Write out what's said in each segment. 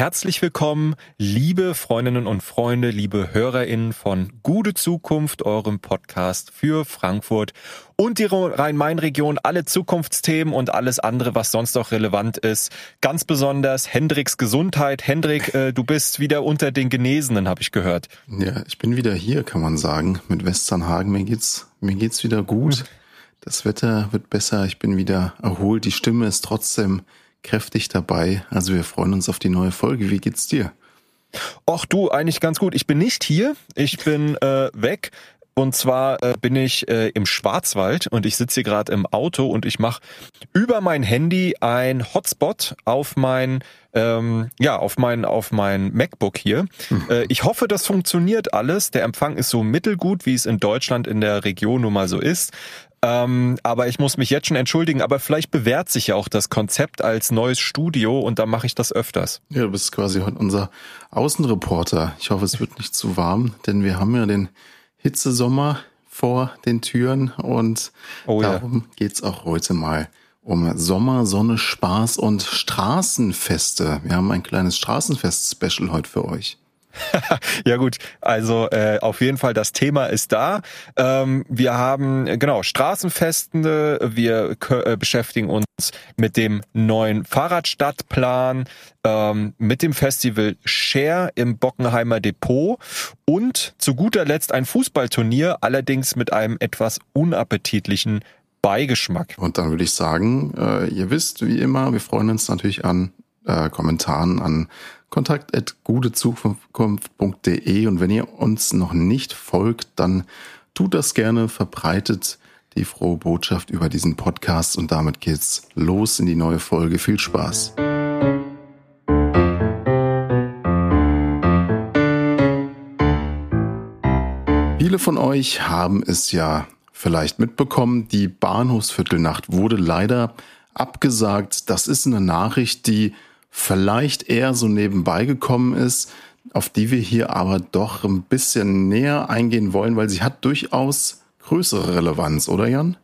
herzlich willkommen, liebe Freundinnen und Freunde, liebe HörerInnen von Gute Zukunft, eurem Podcast für Frankfurt und die Rhein-Main-Region, alle Zukunftsthemen und alles andere, was sonst noch relevant ist. Ganz besonders Hendriks Gesundheit. Hendrik, äh, du bist wieder unter den Genesenen, habe ich gehört. Ja, ich bin wieder hier, kann man sagen, mit Westernhagen. Mir geht's, mir geht's wieder gut. Das Wetter wird besser, ich bin wieder erholt, die Stimme ist trotzdem kräftig dabei. Also wir freuen uns auf die neue Folge. Wie geht's dir? Och du, eigentlich ganz gut. Ich bin nicht hier, ich bin äh, weg. Und zwar äh, bin ich äh, im Schwarzwald und ich sitze hier gerade im Auto und ich mache über mein Handy ein Hotspot auf mein ähm, ja auf mein auf mein MacBook hier. Mhm. Äh, ich hoffe, das funktioniert alles. Der Empfang ist so mittelgut, wie es in Deutschland in der Region nun mal so ist. Ähm, aber ich muss mich jetzt schon entschuldigen, aber vielleicht bewährt sich ja auch das Konzept als neues Studio und dann mache ich das öfters. Ja, du bist quasi heute unser Außenreporter. Ich hoffe, es wird nicht zu warm, denn wir haben ja den Hitzesommer vor den Türen und oh, darum ja. geht's auch heute mal um Sommer, Sonne, Spaß und Straßenfeste. Wir haben ein kleines Straßenfest-Special heute für euch. ja gut, also äh, auf jeden Fall das Thema ist da. Ähm, wir haben genau Straßenfestende, wir äh, beschäftigen uns mit dem neuen Fahrradstadtplan, ähm, mit dem Festival Share im Bockenheimer Depot und zu guter Letzt ein Fußballturnier, allerdings mit einem etwas unappetitlichen Beigeschmack. Und dann würde ich sagen, äh, ihr wisst wie immer, wir freuen uns natürlich an äh, Kommentaren, an kontakt.gutezukunft.de und wenn ihr uns noch nicht folgt, dann tut das gerne, verbreitet die frohe Botschaft über diesen Podcast und damit geht's los in die neue Folge. Viel Spaß! Viele von euch haben es ja vielleicht mitbekommen, die Bahnhofsviertelnacht wurde leider abgesagt. Das ist eine Nachricht, die vielleicht eher so nebenbei gekommen ist, auf die wir hier aber doch ein bisschen näher eingehen wollen, weil sie hat durchaus größere Relevanz, oder Jan?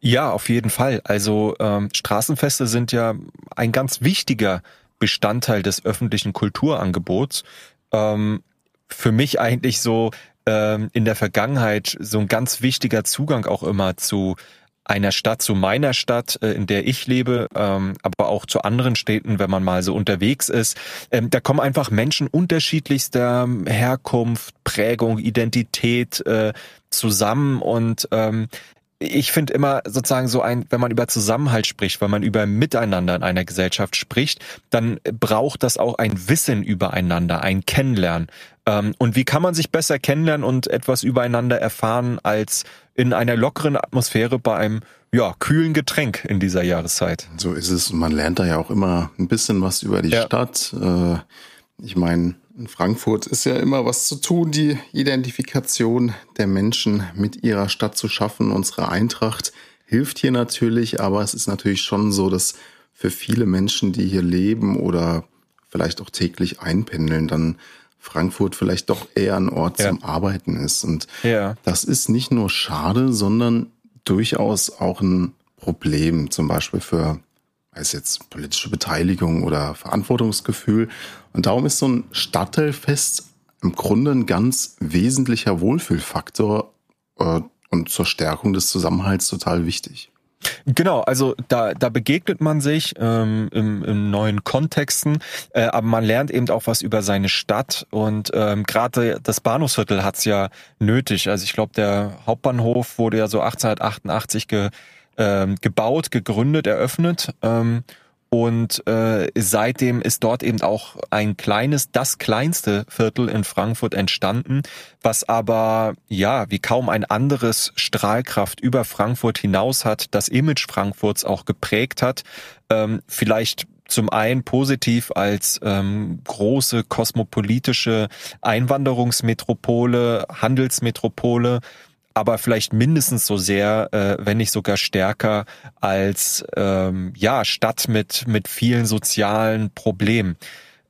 Ja, auf jeden Fall. Also ähm, Straßenfeste sind ja ein ganz wichtiger Bestandteil des öffentlichen Kulturangebots. Ähm, für mich eigentlich so ähm, in der Vergangenheit so ein ganz wichtiger Zugang auch immer zu einer Stadt zu meiner Stadt, äh, in der ich lebe, ähm, aber auch zu anderen Städten, wenn man mal so unterwegs ist. Ähm, da kommen einfach Menschen unterschiedlichster Herkunft, Prägung, Identität äh, zusammen und ähm, ich finde immer sozusagen so ein, wenn man über Zusammenhalt spricht, wenn man über Miteinander in einer Gesellschaft spricht, dann braucht das auch ein Wissen übereinander, ein Kennenlernen. Ähm, und wie kann man sich besser kennenlernen und etwas übereinander erfahren als in einer lockeren Atmosphäre bei einem ja, kühlen Getränk in dieser Jahreszeit? So ist es. Und man lernt da ja auch immer ein bisschen was über die ja. Stadt. Äh, ich meine, in Frankfurt ist ja immer was zu tun, die Identifikation der Menschen mit ihrer Stadt zu schaffen. Unsere Eintracht hilft hier natürlich, aber es ist natürlich schon so, dass für viele Menschen, die hier leben oder vielleicht auch täglich einpendeln, dann Frankfurt vielleicht doch eher ein Ort ja. zum Arbeiten ist. Und ja. das ist nicht nur schade, sondern durchaus auch ein Problem, zum Beispiel für, weiß jetzt, politische Beteiligung oder Verantwortungsgefühl. Und darum ist so ein Stadtteilfest im Grunde ein ganz wesentlicher Wohlfühlfaktor äh, und zur Stärkung des Zusammenhalts total wichtig. Genau, also da, da begegnet man sich ähm, im, im neuen Kontexten, äh, aber man lernt eben auch was über seine Stadt und ähm, gerade das Bahnhofsviertel hat's ja nötig. Also ich glaube, der Hauptbahnhof wurde ja so 1888 ge, ähm, gebaut, gegründet, eröffnet. Ähm, und äh, seitdem ist dort eben auch ein kleines, das kleinste Viertel in Frankfurt entstanden, was aber ja wie kaum ein anderes Strahlkraft über Frankfurt hinaus hat, das Image Frankfurts auch geprägt hat. Ähm, vielleicht zum einen positiv als ähm, große kosmopolitische Einwanderungsmetropole, Handelsmetropole, aber vielleicht mindestens so sehr, äh, wenn nicht sogar stärker als ähm, ja Stadt mit mit vielen sozialen Problemen.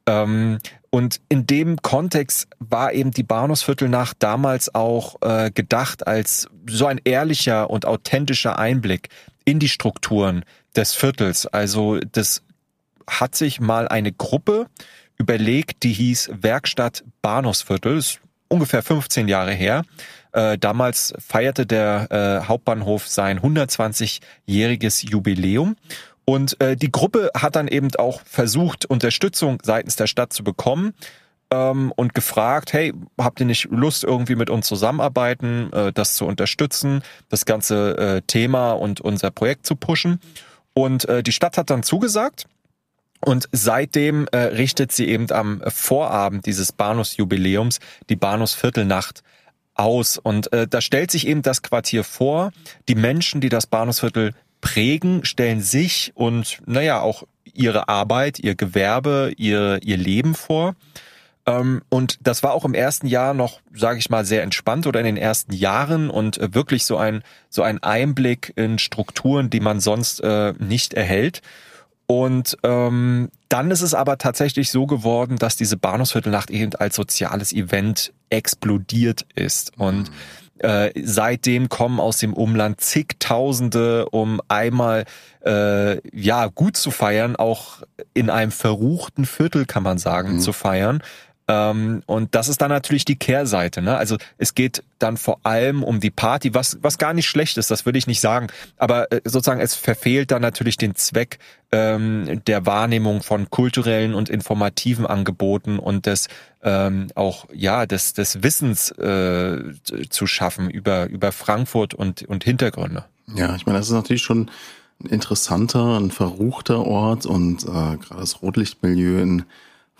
Ähm, und in dem Kontext war eben die Bahnhofsviertelnacht damals auch äh, gedacht als so ein ehrlicher und authentischer Einblick in die Strukturen des Viertels. Also das hat sich mal eine Gruppe überlegt, die hieß Werkstatt Bahnhofsviertel, ist ungefähr 15 Jahre her. Äh, damals feierte der äh, Hauptbahnhof sein 120-jähriges Jubiläum. Und äh, die Gruppe hat dann eben auch versucht, Unterstützung seitens der Stadt zu bekommen ähm, und gefragt, hey, habt ihr nicht Lust, irgendwie mit uns zusammenarbeiten, äh, das zu unterstützen, das ganze äh, Thema und unser Projekt zu pushen? Und äh, die Stadt hat dann zugesagt. Und seitdem äh, richtet sie eben am Vorabend dieses Bahnhofsjubiläums die Bahnhofsviertelnacht aus. Und äh, da stellt sich eben das Quartier vor. Die Menschen, die das Bahnhofsviertel prägen, stellen sich und naja auch ihre Arbeit, ihr Gewerbe, ihr, ihr Leben vor. Ähm, und das war auch im ersten Jahr noch, sage ich mal, sehr entspannt oder in den ersten Jahren und äh, wirklich so ein so ein Einblick in Strukturen, die man sonst äh, nicht erhält. Und ähm, dann ist es aber tatsächlich so geworden, dass diese Bahnhofsviertelnacht eben als soziales Event explodiert ist und mhm. Äh, seitdem kommen aus dem Umland zigtausende, um einmal äh, ja gut zu feiern, auch in einem verruchten Viertel kann man sagen, mhm. zu feiern. Ähm, und das ist dann natürlich die Kehrseite. Ne? Also es geht dann vor allem um die Party, was, was gar nicht schlecht ist, das würde ich nicht sagen. Aber äh, sozusagen es verfehlt dann natürlich den Zweck ähm, der Wahrnehmung von kulturellen und informativen Angeboten und des ähm, auch ja des, des Wissens äh, zu schaffen über, über Frankfurt und, und Hintergründe. Ja, ich meine, das ist natürlich schon ein interessanter, ein verruchter Ort und äh, gerade das Rotlichtmilieu in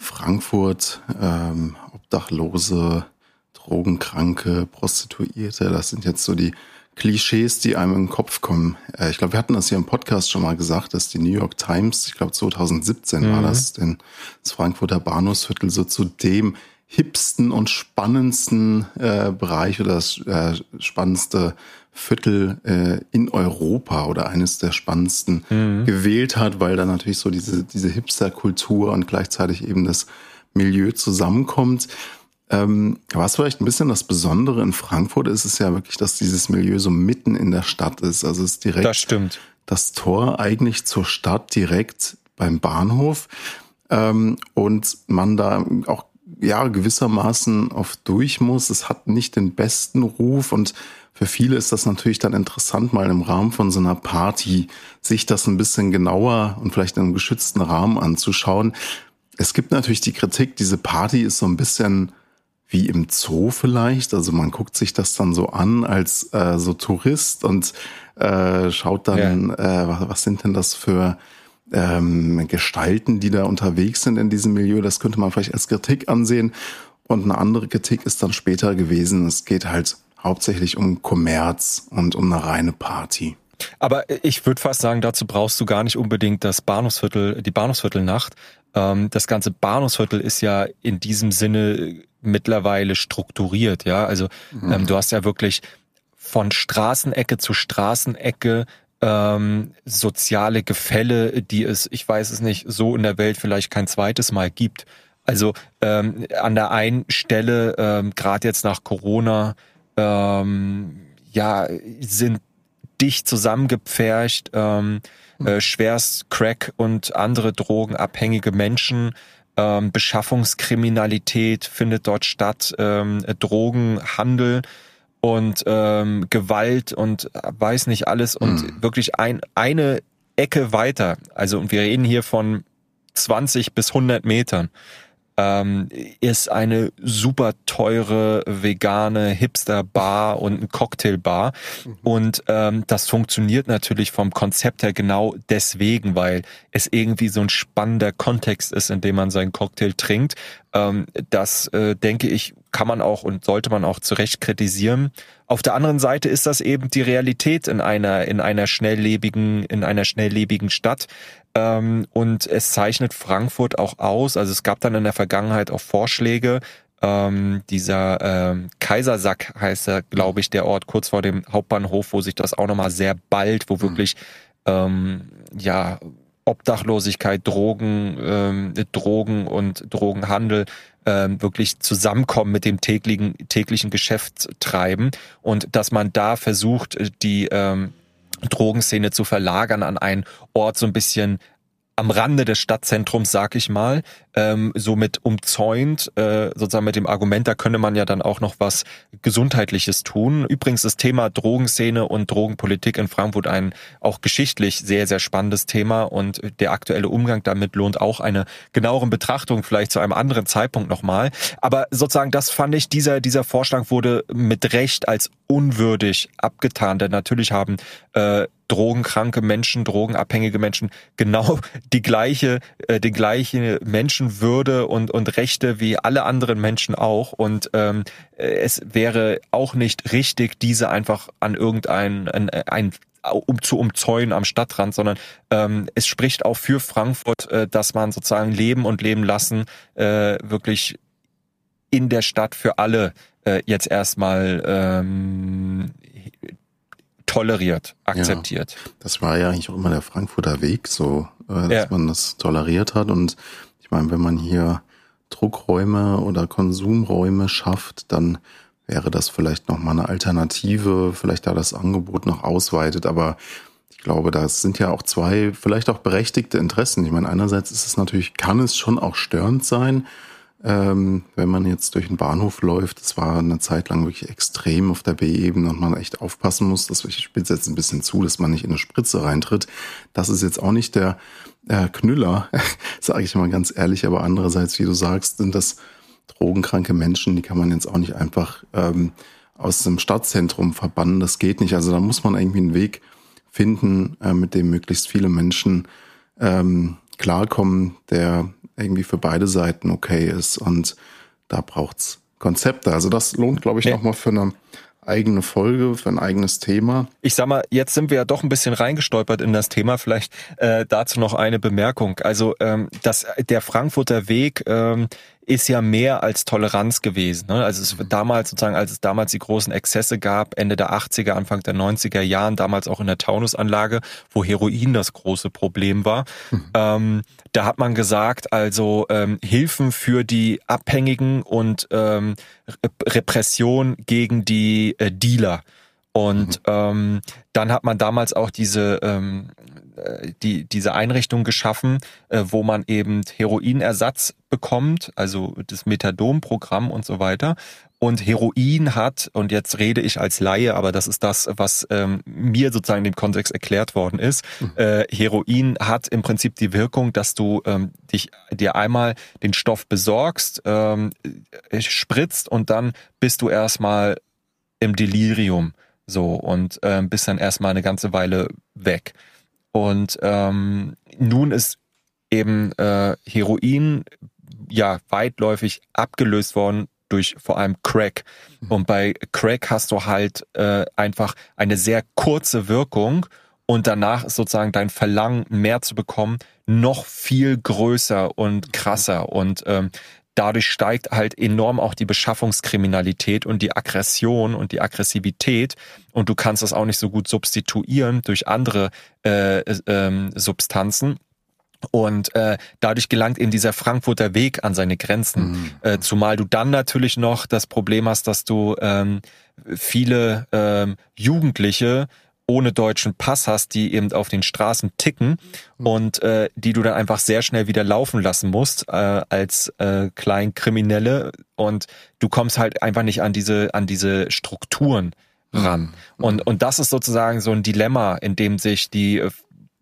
Frankfurt, ähm, Obdachlose, Drogenkranke, Prostituierte, das sind jetzt so die Klischees, die einem in den Kopf kommen. Äh, ich glaube, wir hatten das hier im Podcast schon mal gesagt, dass die New York Times, ich glaube 2017 mhm. war das, denn das Frankfurter Bahnhofsviertel so zu dem hipsten und spannendsten äh, Bereich oder das äh, spannendste Viertel äh, in Europa oder eines der spannendsten mhm. gewählt hat, weil da natürlich so diese, diese Hipster-Kultur und gleichzeitig eben das Milieu zusammenkommt. Ähm, was vielleicht ein bisschen das Besondere in Frankfurt ist, ist ja wirklich, dass dieses Milieu so mitten in der Stadt ist. Also es ist direkt das, stimmt. das Tor eigentlich zur Stadt direkt beim Bahnhof. Ähm, und man da auch ja gewissermaßen auf durch muss. Es hat nicht den besten Ruf und für viele ist das natürlich dann interessant, mal im Rahmen von so einer Party sich das ein bisschen genauer und vielleicht in einem geschützten Rahmen anzuschauen. Es gibt natürlich die Kritik, diese Party ist so ein bisschen wie im Zoo vielleicht. Also man guckt sich das dann so an als äh, so Tourist und äh, schaut dann, ja. äh, was, was sind denn das für ähm, Gestalten, die da unterwegs sind in diesem Milieu. Das könnte man vielleicht als Kritik ansehen. Und eine andere Kritik ist dann später gewesen, es geht halt hauptsächlich um Kommerz und um eine reine Party. Aber ich würde fast sagen, dazu brauchst du gar nicht unbedingt das Bahnhofsviertel, die Bahnhofsviertelnacht. Ähm, das ganze Bahnhofsviertel ist ja in diesem Sinne mittlerweile strukturiert, ja. Also mhm. ähm, du hast ja wirklich von Straßenecke zu Straßenecke ähm, soziale Gefälle, die es, ich weiß es nicht, so in der Welt vielleicht kein zweites Mal gibt. Also ähm, an der einen Stelle, ähm, gerade jetzt nach Corona, ähm, ja, sind dicht zusammengepfercht, ähm, äh, schwerst Crack und andere drogenabhängige Menschen. Ähm, Beschaffungskriminalität findet dort statt, ähm, Drogenhandel und ähm, Gewalt und weiß nicht alles und mhm. wirklich ein, eine Ecke weiter. Also und wir reden hier von 20 bis 100 Metern ähm, ist eine super teure vegane Hipster-Bar und ein Cocktailbar. Mhm. Und ähm, das funktioniert natürlich vom Konzept her genau deswegen, weil es irgendwie so ein spannender Kontext ist, in dem man seinen Cocktail trinkt. Ähm, das, äh, denke ich, kann man auch und sollte man auch zu Recht kritisieren. Auf der anderen Seite ist das eben die Realität in einer, in einer schnelllebigen, in einer schnelllebigen Stadt. Ähm, und es zeichnet Frankfurt auch aus. Also es gab dann in der Vergangenheit auch Vorschläge. Ähm, dieser ähm, Kaisersack heißt er, glaube ich, der Ort kurz vor dem Hauptbahnhof, wo sich das auch nochmal sehr bald, wo mhm. wirklich ähm, ja Obdachlosigkeit, Drogen, ähm, Drogen und Drogenhandel ähm, wirklich zusammenkommen mit dem täglichen, täglichen Geschäftstreiben und dass man da versucht, die ähm, Drogenszene zu verlagern an einen Ort so ein bisschen am Rande des Stadtzentrums, sag ich mal, ähm, somit umzäunt, äh, sozusagen mit dem Argument, da könne man ja dann auch noch was Gesundheitliches tun. Übrigens das Thema Drogenszene und Drogenpolitik in Frankfurt ein auch geschichtlich sehr, sehr spannendes Thema und der aktuelle Umgang damit lohnt auch eine genauere Betrachtung, vielleicht zu einem anderen Zeitpunkt nochmal. Aber sozusagen, das fand ich, dieser, dieser Vorschlag wurde mit Recht als unwürdig abgetan, denn natürlich haben äh, drogenkranke Menschen, drogenabhängige Menschen genau die gleiche, äh, die gleiche Menschenwürde und, und Rechte wie alle anderen Menschen auch. Und ähm, es wäre auch nicht richtig, diese einfach an irgendein ein, ein um zu umzäunen am Stadtrand, sondern ähm, es spricht auch für Frankfurt, äh, dass man sozusagen Leben und Leben lassen äh, wirklich in der Stadt für alle äh, jetzt erstmal ähm, toleriert, akzeptiert. Ja, das war ja eigentlich auch immer der Frankfurter Weg, so, äh, dass ja. man das toleriert hat. Und ich meine, wenn man hier Druckräume oder Konsumräume schafft, dann wäre das vielleicht nochmal eine Alternative, vielleicht da das Angebot noch ausweitet. Aber ich glaube, das sind ja auch zwei vielleicht auch berechtigte Interessen. Ich meine, einerseits ist es natürlich, kann es schon auch störend sein, ähm, wenn man jetzt durch den Bahnhof läuft, das war eine Zeit lang wirklich extrem auf der B-Ebene und man echt aufpassen muss, dass ich spitze jetzt ein bisschen zu, dass man nicht in eine Spritze reintritt. Das ist jetzt auch nicht der äh, Knüller, sage ich mal ganz ehrlich, aber andererseits, wie du sagst, sind das drogenkranke Menschen, die kann man jetzt auch nicht einfach ähm, aus dem Stadtzentrum verbannen. Das geht nicht. Also da muss man irgendwie einen Weg finden, äh, mit dem möglichst viele Menschen ähm, klarkommen, der irgendwie für beide Seiten okay ist. Und da braucht's Konzepte. Also das lohnt, glaube ich, ja. nochmal für eine eigene Folge, für ein eigenes Thema. Ich sag mal, jetzt sind wir ja doch ein bisschen reingestolpert in das Thema. Vielleicht äh, dazu noch eine Bemerkung. Also ähm, das, der Frankfurter Weg ähm, ist ja mehr als Toleranz gewesen. Ne? Also es damals sozusagen, als es damals die großen Exzesse gab, Ende der 80er, Anfang der 90er Jahren, damals auch in der Taunusanlage, wo Heroin das große Problem war. Mhm. Ähm, da hat man gesagt, also ähm, Hilfen für die Abhängigen und ähm, Repression gegen die äh, Dealer. Und mhm. ähm, dann hat man damals auch diese ähm, äh, die, diese Einrichtung geschaffen, äh, wo man eben Heroinersatz bekommt, also das Methadon-Programm und so weiter. Und Heroin hat, und jetzt rede ich als Laie, aber das ist das, was ähm, mir sozusagen in dem Kontext erklärt worden ist. Mhm. Äh, Heroin hat im Prinzip die Wirkung, dass du ähm, dich dir einmal den Stoff besorgst, ähm, spritzt und dann bist du erstmal im Delirium so und ähm, bist dann erstmal eine ganze Weile weg. Und ähm, nun ist eben äh, Heroin ja weitläufig abgelöst worden durch vor allem Crack. Mhm. Und bei Crack hast du halt äh, einfach eine sehr kurze Wirkung und danach ist sozusagen dein Verlangen, mehr zu bekommen, noch viel größer und krasser. Und ähm, dadurch steigt halt enorm auch die Beschaffungskriminalität und die Aggression und die Aggressivität und du kannst das auch nicht so gut substituieren durch andere äh, äh, Substanzen. Und äh, dadurch gelangt eben dieser Frankfurter Weg an seine Grenzen. Mhm. Äh, zumal du dann natürlich noch das Problem hast, dass du ähm, viele ähm, Jugendliche ohne deutschen Pass hast, die eben auf den Straßen ticken mhm. und äh, die du dann einfach sehr schnell wieder laufen lassen musst äh, als äh, Kleinkriminelle und du kommst halt einfach nicht an diese an diese Strukturen ran. Mhm. Und und das ist sozusagen so ein Dilemma, in dem sich die äh,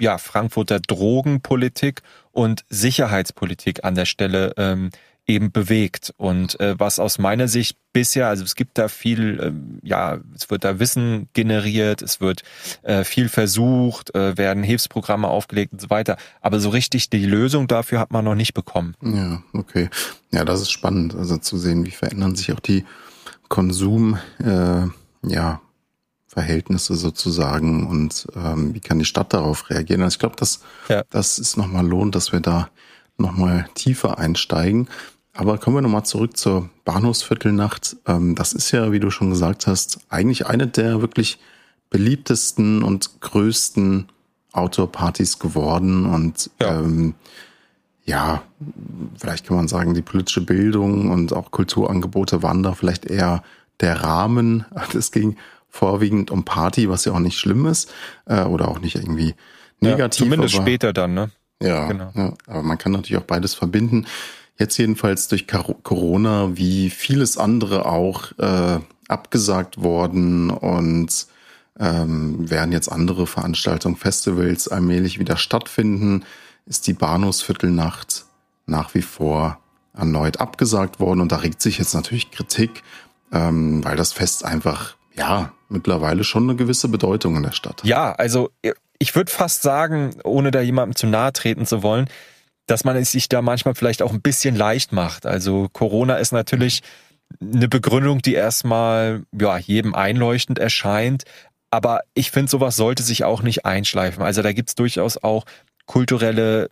ja Frankfurter Drogenpolitik und Sicherheitspolitik an der Stelle ähm, eben bewegt. Und äh, was aus meiner Sicht bisher, also es gibt da viel, ähm, ja, es wird da Wissen generiert, es wird äh, viel versucht, äh, werden Hilfsprogramme aufgelegt und so weiter. Aber so richtig die Lösung dafür hat man noch nicht bekommen. Ja, okay. Ja, das ist spannend, also zu sehen, wie verändern sich auch die Konsum, äh, ja, Verhältnisse sozusagen und ähm, wie kann die Stadt darauf reagieren. Also ich glaube, dass ja. das ist nochmal lohnt, dass wir da nochmal tiefer einsteigen. Aber kommen wir nochmal zurück zur Bahnhofsviertelnacht. Ähm, das ist ja, wie du schon gesagt hast, eigentlich eine der wirklich beliebtesten und größten Outdoor-Partys geworden. Und ja. Ähm, ja, vielleicht kann man sagen, die politische Bildung und auch Kulturangebote waren da vielleicht eher der Rahmen. Es ging vorwiegend um Party, was ja auch nicht schlimm ist äh, oder auch nicht irgendwie negativ. Ja, zumindest später dann, ne? Ja, genau. ja, aber man kann natürlich auch beides verbinden. Jetzt jedenfalls durch Corona, wie vieles andere auch, äh, abgesagt worden und ähm, werden jetzt andere Veranstaltungen, Festivals allmählich wieder stattfinden, ist die Bahnhofsviertelnacht nach wie vor erneut abgesagt worden. Und da regt sich jetzt natürlich Kritik, ähm, weil das Fest einfach, ja, mittlerweile schon eine gewisse Bedeutung in der Stadt. Ja, also ich würde fast sagen, ohne da jemandem zu nahe treten zu wollen, dass man es sich da manchmal vielleicht auch ein bisschen leicht macht. Also Corona ist natürlich eine Begründung, die erstmal ja, jedem einleuchtend erscheint. Aber ich finde, sowas sollte sich auch nicht einschleifen. Also da gibt's durchaus auch kulturelle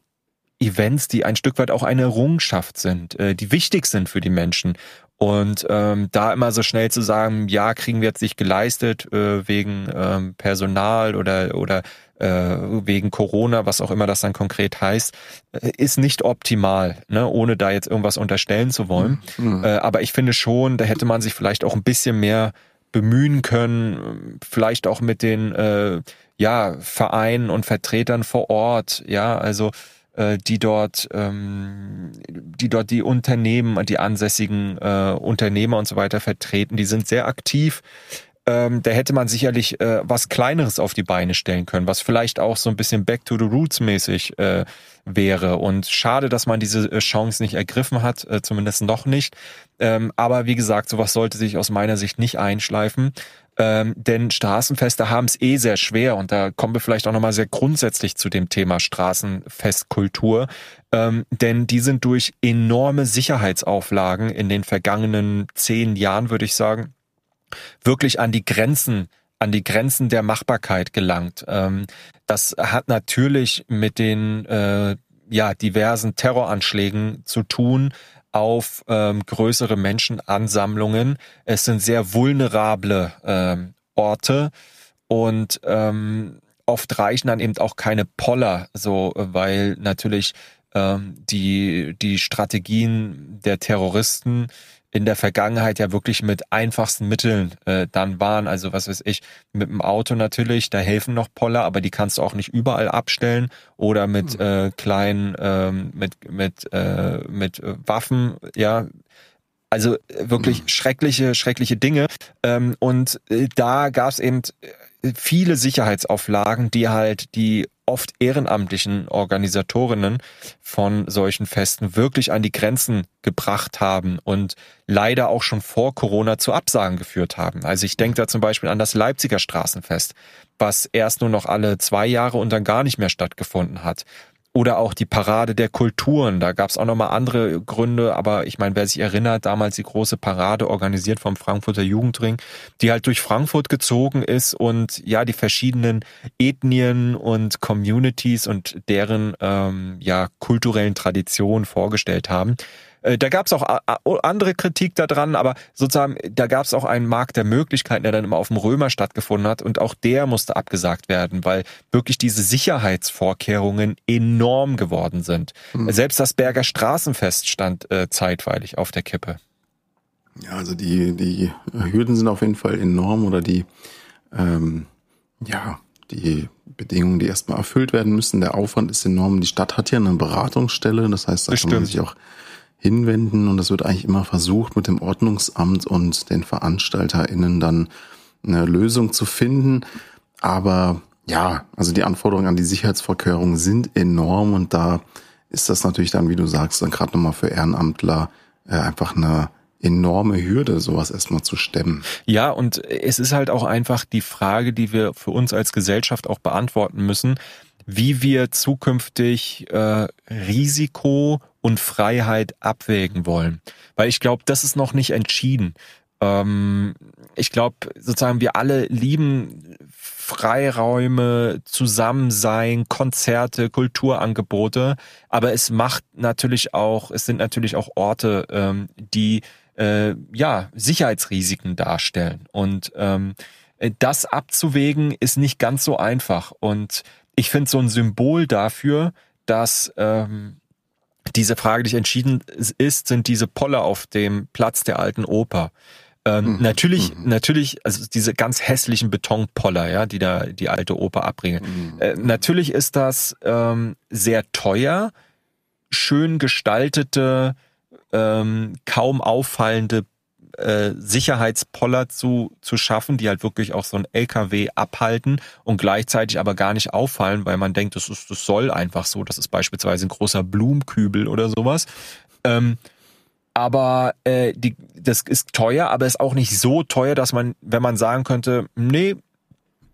Events, die ein Stück weit auch eine Errungenschaft sind, äh, die wichtig sind für die Menschen. Und ähm, da immer so schnell zu sagen, ja, kriegen wir jetzt nicht geleistet äh, wegen ähm, Personal oder oder äh, wegen Corona, was auch immer das dann konkret heißt, äh, ist nicht optimal, ne? ohne da jetzt irgendwas unterstellen zu wollen. Mhm. Äh, aber ich finde schon, da hätte man sich vielleicht auch ein bisschen mehr bemühen können, vielleicht auch mit den äh, ja Vereinen und Vertretern vor Ort, ja, also die dort, ähm, die dort die Unternehmen, die ansässigen äh, Unternehmer und so weiter vertreten, die sind sehr aktiv. Ähm, da hätte man sicherlich äh, was Kleineres auf die Beine stellen können, was vielleicht auch so ein bisschen Back to the Roots mäßig äh, wäre. Und schade, dass man diese äh, Chance nicht ergriffen hat, äh, zumindest noch nicht. Ähm, aber wie gesagt, sowas sollte sich aus meiner Sicht nicht einschleifen. Ähm, denn Straßenfeste haben es eh sehr schwer und da kommen wir vielleicht auch nochmal sehr grundsätzlich zu dem Thema Straßenfestkultur. Ähm, denn die sind durch enorme Sicherheitsauflagen in den vergangenen zehn Jahren, würde ich sagen, wirklich an die Grenzen an die Grenzen der Machbarkeit gelangt. Ähm, das hat natürlich mit den äh, ja, diversen Terroranschlägen zu tun, auf ähm, größere Menschenansammlungen. Es sind sehr vulnerable ähm, Orte und ähm, oft reichen dann eben auch keine Poller, so weil natürlich ähm, die die Strategien der Terroristen in der Vergangenheit ja wirklich mit einfachsten Mitteln äh, dann waren. Also was weiß ich, mit dem Auto natürlich, da helfen noch Poller, aber die kannst du auch nicht überall abstellen oder mit mhm. äh, kleinen, ähm, mit mit äh, mit äh, Waffen, ja. Also äh, wirklich mhm. schreckliche, schreckliche Dinge. Ähm, und äh, da gab es eben viele Sicherheitsauflagen, die halt die oft ehrenamtlichen Organisatorinnen von solchen Festen wirklich an die Grenzen gebracht haben und leider auch schon vor Corona zu Absagen geführt haben. Also ich denke da zum Beispiel an das Leipziger Straßenfest, was erst nur noch alle zwei Jahre und dann gar nicht mehr stattgefunden hat. Oder auch die Parade der Kulturen. Da gab es auch nochmal andere Gründe, aber ich meine, wer sich erinnert, damals die große Parade organisiert vom Frankfurter Jugendring, die halt durch Frankfurt gezogen ist und ja, die verschiedenen Ethnien und Communities und deren ähm, ja kulturellen Traditionen vorgestellt haben. Äh, da gab es auch andere Kritik daran, aber sozusagen, da gab es auch einen Markt der Möglichkeiten, der dann immer auf dem Römer stattgefunden hat und auch der musste abgesagt werden, weil wirklich diese Sicherheitsvorkehrungen enorm geworden sind. Mhm. Selbst das Berger Straßenfest stand äh, zeitweilig auf der Kippe. Ja, also die, die Hürden sind auf jeden Fall enorm oder die, ähm, ja, die Bedingungen, die erstmal erfüllt werden müssen. Der Aufwand ist enorm. Die Stadt hat ja eine Beratungsstelle, das heißt, da das kann man sich auch hinwenden und es wird eigentlich immer versucht, mit dem Ordnungsamt und den VeranstalterInnen dann eine Lösung zu finden. Aber ja, also die Anforderungen an die Sicherheitsvorkehrungen sind enorm und da ist das natürlich dann, wie du sagst, dann gerade nochmal für Ehrenamtler äh, einfach eine enorme Hürde, sowas erstmal zu stemmen. Ja, und es ist halt auch einfach die Frage, die wir für uns als Gesellschaft auch beantworten müssen, wie wir zukünftig äh, Risiko und Freiheit abwägen wollen. Weil ich glaube, das ist noch nicht entschieden. Ähm, ich glaube, sozusagen, wir alle lieben Freiräume, Zusammensein, Konzerte, Kulturangebote, aber es macht natürlich auch, es sind natürlich auch Orte, ähm, die äh, ja Sicherheitsrisiken darstellen. Und ähm, das abzuwägen ist nicht ganz so einfach. Und ich finde so ein Symbol dafür, dass ähm, diese Frage nicht entschieden ist, sind diese Poller auf dem Platz der alten Oper. Ähm, mhm. Natürlich, mhm. natürlich, also diese ganz hässlichen Betonpoller, ja, die da die alte Oper abbringen. Mhm. Äh, natürlich ist das ähm, sehr teuer, schön gestaltete, ähm, kaum auffallende äh, Sicherheitspoller zu, zu schaffen, die halt wirklich auch so ein LKW abhalten und gleichzeitig aber gar nicht auffallen, weil man denkt, das, ist, das soll einfach so. Das ist beispielsweise ein großer Blumenkübel oder sowas. Ähm, aber äh, die, das ist teuer, aber ist auch nicht so teuer, dass man, wenn man sagen könnte, nee,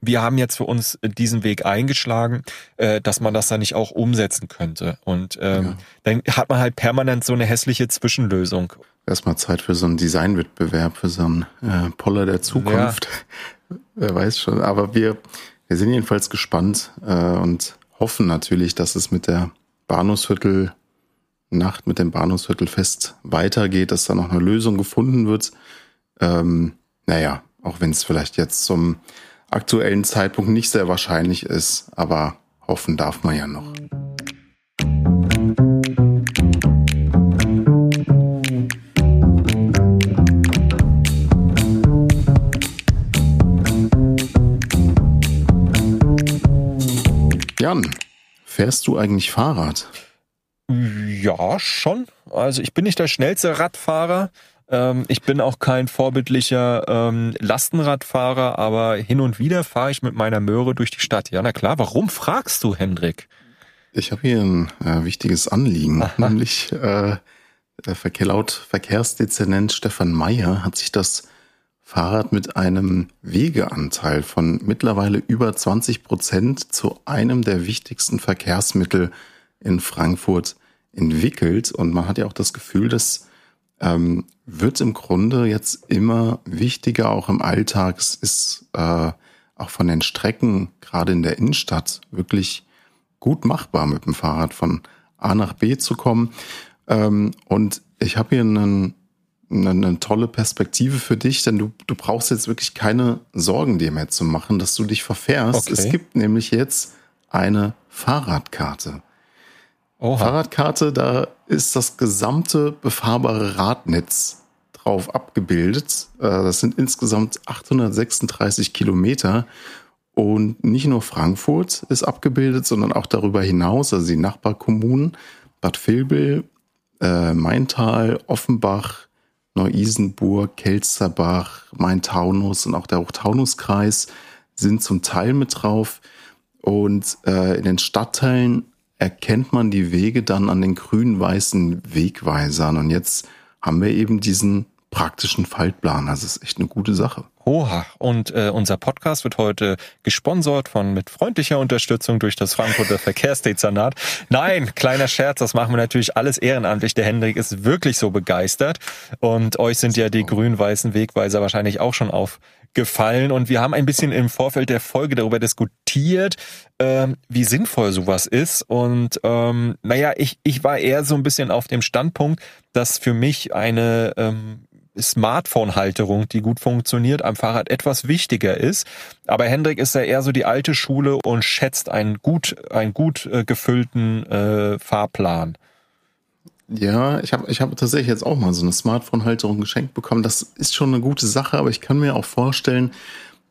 wir haben jetzt für uns diesen Weg eingeschlagen, äh, dass man das dann nicht auch umsetzen könnte. Und ähm, ja. dann hat man halt permanent so eine hässliche Zwischenlösung. Erstmal Zeit für so einen Designwettbewerb, für so einen äh, Poller der Zukunft. Ja. Wer weiß schon. Aber wir, wir sind jedenfalls gespannt äh, und hoffen natürlich, dass es mit der Bahnhofsviertel Nacht mit dem Bahnhofsviertelfest weitergeht, dass da noch eine Lösung gefunden wird. Ähm, naja, auch wenn es vielleicht jetzt zum aktuellen Zeitpunkt nicht sehr wahrscheinlich ist, aber hoffen darf man ja noch. Jan, fährst du eigentlich Fahrrad? Ja, schon. Also ich bin nicht der schnellste Radfahrer. Ähm, ich bin auch kein vorbildlicher ähm, Lastenradfahrer, aber hin und wieder fahre ich mit meiner Möhre durch die Stadt. Ja, na klar. Warum fragst du, Hendrik? Ich habe hier ein äh, wichtiges Anliegen, Aha. nämlich äh, Verkehr, laut Verkehrsdezernent Stefan Meyer hat sich das Fahrrad mit einem Wegeanteil von mittlerweile über 20 Prozent zu einem der wichtigsten Verkehrsmittel in Frankfurt entwickelt. Und man hat ja auch das Gefühl, dass ähm, wird im Grunde jetzt immer wichtiger, auch im Alltag. Es ist äh, auch von den Strecken, gerade in der Innenstadt, wirklich gut machbar mit dem Fahrrad von A nach B zu kommen. Ähm, und ich habe hier einen, eine, eine tolle Perspektive für dich, denn du, du brauchst jetzt wirklich keine Sorgen dir mehr zu machen, dass du dich verfährst. Okay. Es gibt nämlich jetzt eine Fahrradkarte. Oha. Fahrradkarte, da ist das gesamte befahrbare Radnetz drauf abgebildet. Äh, das sind insgesamt 836 Kilometer. Und nicht nur Frankfurt ist abgebildet, sondern auch darüber hinaus, also die Nachbarkommunen, Bad Vilbel, äh, Maintal, Offenbach, Neu-Isenburg, Kelsterbach, Main-Taunus und auch der Hochtaunuskreis sind zum Teil mit drauf. Und äh, in den Stadtteilen erkennt man die Wege dann an den grün-weißen Wegweisern. Und jetzt haben wir eben diesen praktischen Faltplan. Das ist echt eine gute Sache. Oha, und äh, unser Podcast wird heute gesponsert von mit freundlicher Unterstützung durch das Frankfurter Verkehrsdezernat. Nein, kleiner Scherz, das machen wir natürlich alles ehrenamtlich. Der Hendrik ist wirklich so begeistert. Und euch sind ja die grün-weißen Wegweiser wahrscheinlich auch schon aufgefallen. Und wir haben ein bisschen im Vorfeld der Folge darüber diskutiert, ähm, wie sinnvoll sowas ist. Und ähm, naja, ich, ich war eher so ein bisschen auf dem Standpunkt, dass für mich eine ähm, Smartphone-Halterung, die gut funktioniert, am Fahrrad etwas wichtiger ist. Aber Hendrik ist ja eher so die alte Schule und schätzt einen gut, einen gut äh, gefüllten äh, Fahrplan. Ja, ich habe ich hab tatsächlich jetzt auch mal so eine Smartphone-Halterung geschenkt bekommen. Das ist schon eine gute Sache, aber ich kann mir auch vorstellen,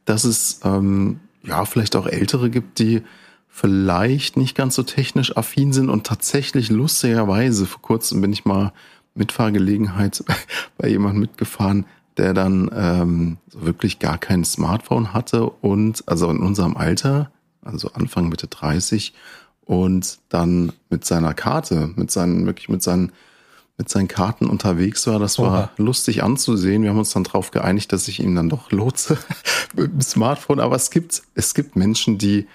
dass es ähm, ja vielleicht auch Ältere gibt, die vielleicht nicht ganz so technisch affin sind und tatsächlich lustigerweise, vor kurzem bin ich mal Mitfahrgelegenheit bei jemandem mitgefahren, der dann ähm, so wirklich gar kein Smartphone hatte und also in unserem Alter, also Anfang Mitte 30 und dann mit seiner Karte, mit seinen wirklich mit seinen mit seinen Karten unterwegs war. Das war Oha. lustig anzusehen. Wir haben uns dann darauf geeinigt, dass ich ihm dann doch lotse mit dem Smartphone. Aber es gibt es gibt Menschen, die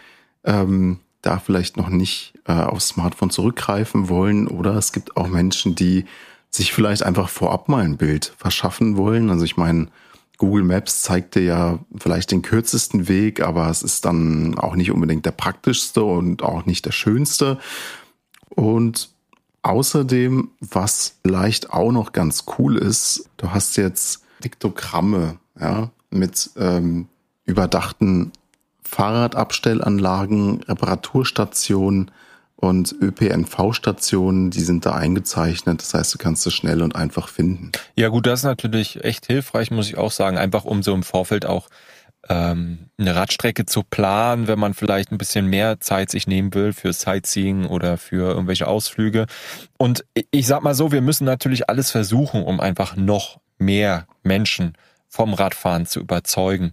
ähm, da vielleicht noch nicht äh, aufs Smartphone zurückgreifen wollen oder es gibt auch Menschen, die sich vielleicht einfach vorab mal ein Bild verschaffen wollen. Also ich meine, Google Maps zeigt dir ja vielleicht den kürzesten Weg, aber es ist dann auch nicht unbedingt der praktischste und auch nicht der schönste. Und außerdem, was vielleicht auch noch ganz cool ist, du hast jetzt Diktogramme, ja, mit ähm, überdachten Fahrradabstellanlagen, Reparaturstationen und ÖPNV-Stationen, die sind da eingezeichnet. Das heißt, du kannst es schnell und einfach finden. Ja gut, das ist natürlich echt hilfreich, muss ich auch sagen. Einfach um so im Vorfeld auch ähm, eine Radstrecke zu planen, wenn man vielleicht ein bisschen mehr Zeit sich nehmen will für Sightseeing oder für irgendwelche Ausflüge. Und ich sag mal so, wir müssen natürlich alles versuchen, um einfach noch mehr Menschen vom Radfahren zu überzeugen.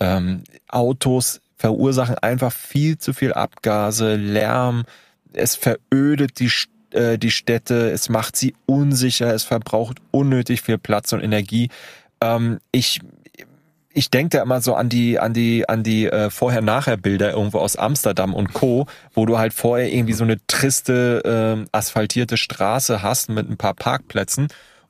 Ähm, Autos verursachen einfach viel zu viel Abgase, Lärm, es verödet die, äh, die Städte, es macht sie unsicher, es verbraucht unnötig viel Platz und Energie. Ähm, ich ich denke da immer so an die an die an die äh, Vorher-Nachher-Bilder irgendwo aus Amsterdam und Co, wo du halt vorher irgendwie so eine triste äh, asphaltierte Straße hast mit ein paar Parkplätzen